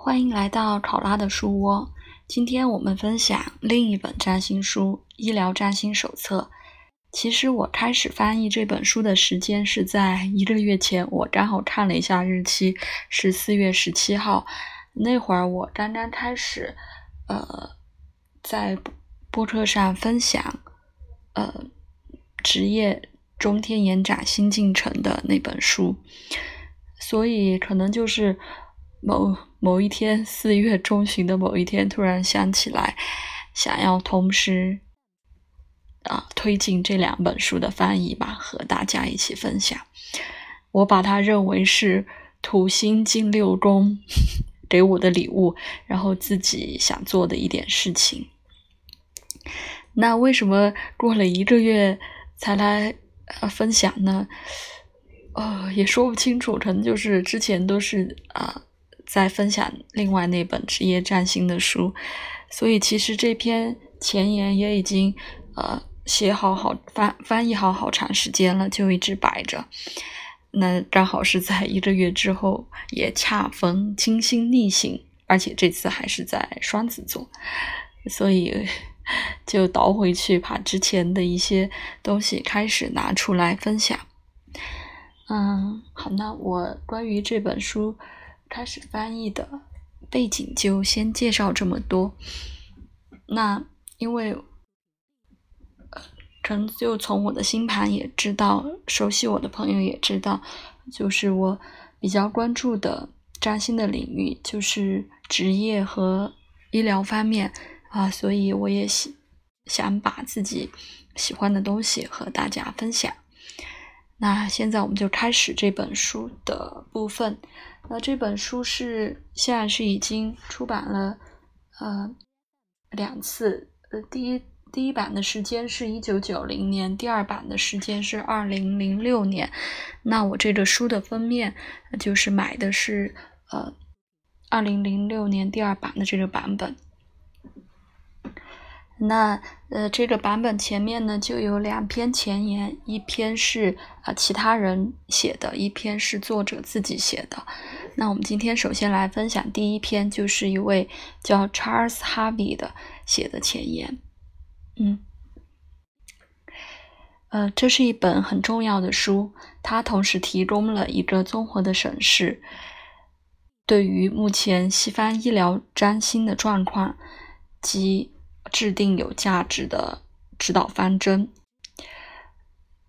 欢迎来到考拉的书窝。今天我们分享另一本占星书《医疗占星手册》。其实我开始翻译这本书的时间是在一个月前，我刚好看了一下日期，是四月十七号。那会儿我刚刚开始，呃，在播客上分享，呃，职业中天延展新进程的那本书，所以可能就是某某一天，四月中旬的某一天，突然想起来，想要同时啊推进这两本书的翻译吧，和大家一起分享。我把它认为是土星进六宫给我的礼物，然后自己想做的一点事情。那为什么过了一个月才来呃分享呢？呃，也说不清楚，可能就是之前都是啊。在分享另外那本职业占星的书，所以其实这篇前言也已经呃写好好翻翻译好好长时间了，就一直摆着。那刚好是在一个月之后，也恰逢金星逆行，而且这次还是在双子座，所以就倒回去把之前的一些东西开始拿出来分享。嗯，好，那我关于这本书。开始翻译的背景就先介绍这么多。那因为，可能就从我的星盘也知道，熟悉我的朋友也知道，就是我比较关注的占星的领域就是职业和医疗方面啊，所以我也喜想把自己喜欢的东西和大家分享。那现在我们就开始这本书的部分。那这本书是现在是已经出版了，呃，两次。呃，第一第一版的时间是一九九零年，第二版的时间是二零零六年。那我这个书的封面就是买的是呃二零零六年第二版的这个版本。那呃，这个版本前面呢就有两篇前言，一篇是啊其他人写的，一篇是作者自己写的。那我们今天首先来分享第一篇，就是一位叫 Charles Harvey 的写的前言。嗯，呃，这是一本很重要的书，它同时提供了一个综合的审视，对于目前西方医疗占星的状况及。制定有价值的指导方针，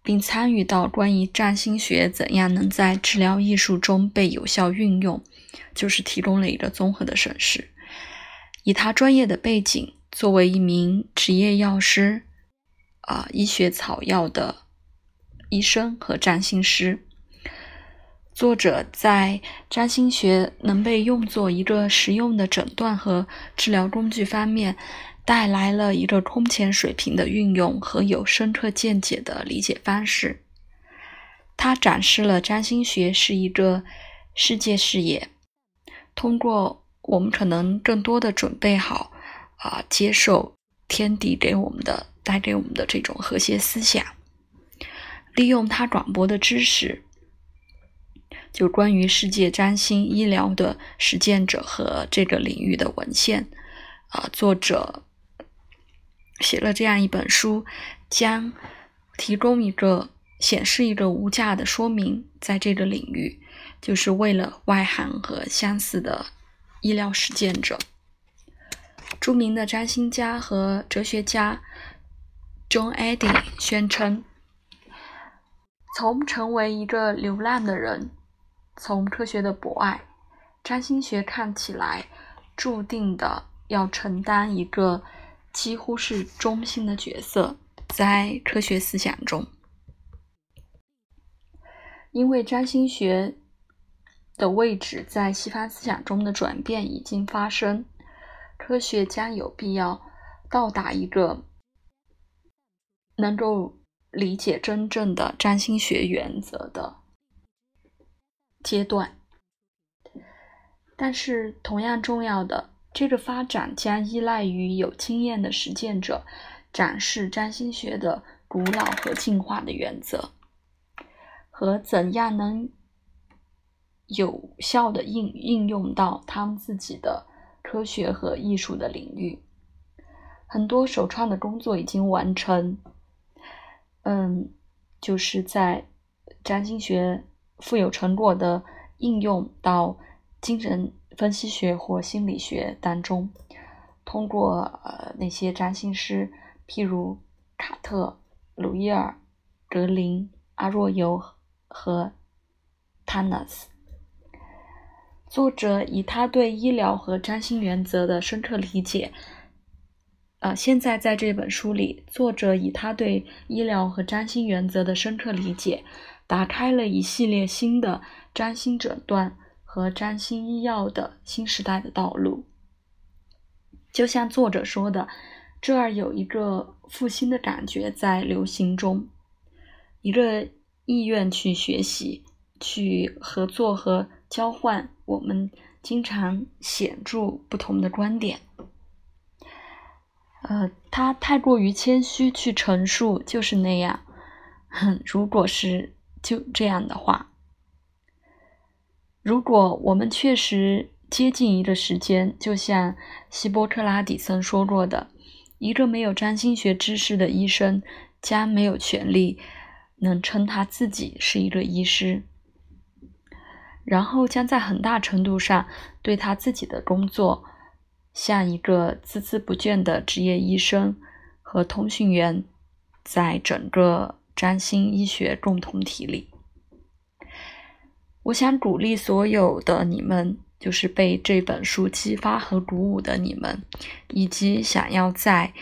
并参与到关于占星学怎样能在治疗艺术中被有效运用，就是提供了一个综合的审视。以他专业的背景，作为一名职业药师，啊，医学草药的医生和占星师，作者在占星学能被用作一个实用的诊断和治疗工具方面。带来了一个空前水平的运用和有深刻见解的理解方式。他展示了占星学是一个世界视野，通过我们可能更多的准备好啊，接受天地给我们的带给我们的这种和谐思想，利用他广博的知识，就关于世界占星医疗的实践者和这个领域的文献啊，作者。写了这样一本书，将提供一个显示一个无价的说明，在这个领域，就是为了外行和相似的医疗实践者。著名的占星家和哲学家 John Eddy 宣称，从成为一个流浪的人，从科学的博爱，占星学看起来注定的要承担一个。几乎是中心的角色，在科学思想中，因为占星学的位置在西方思想中的转变已经发生，科学将有必要到达一个能够理解真正的占星学原则的阶段。但是，同样重要的。这个发展将依赖于有经验的实践者展示占星学的古老和进化的原则，和怎样能有效的应应用到他们自己的科学和艺术的领域。很多首创的工作已经完成，嗯，就是在占星学富有成果的应用到精神分析学或心理学当中，通过呃那些占星师，譬如卡特、鲁伊尔、格林、阿若尤和 Tanas。作者以他对医疗和占星原则的深刻理解。呃，现在在这本书里，作者以他对医疗和占星原则的深刻理解，打开了一系列新的占星诊断和占星医药的新时代的道路。就像作者说的，这儿有一个复兴的感觉在流行中，一个意愿去学习、去合作和交换我们经常显著不同的观点。呃，他太过于谦虚去陈述，就是那样。哼，如果是就这样的话，如果我们确实接近一个时间，就像希波克拉底曾说过的，一个没有占星学知识的医生将没有权利能称他自己是一个医师，然后将在很大程度上对他自己的工作。像一个孜孜不倦的职业医生和通讯员，在整个占星医学共同体里，我想鼓励所有的你们，就是被这本书激发和鼓舞的你们，以及想要在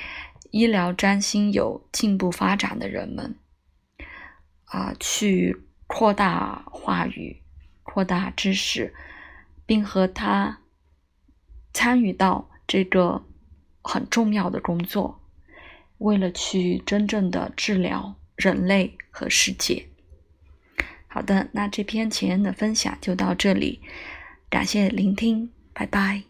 医疗占星有进步发展的人们，啊，去扩大话语，扩大知识，并和他。参与到这个很重要的工作，为了去真正的治疗人类和世界。好的，那这篇前言的分享就到这里，感谢聆听，拜拜。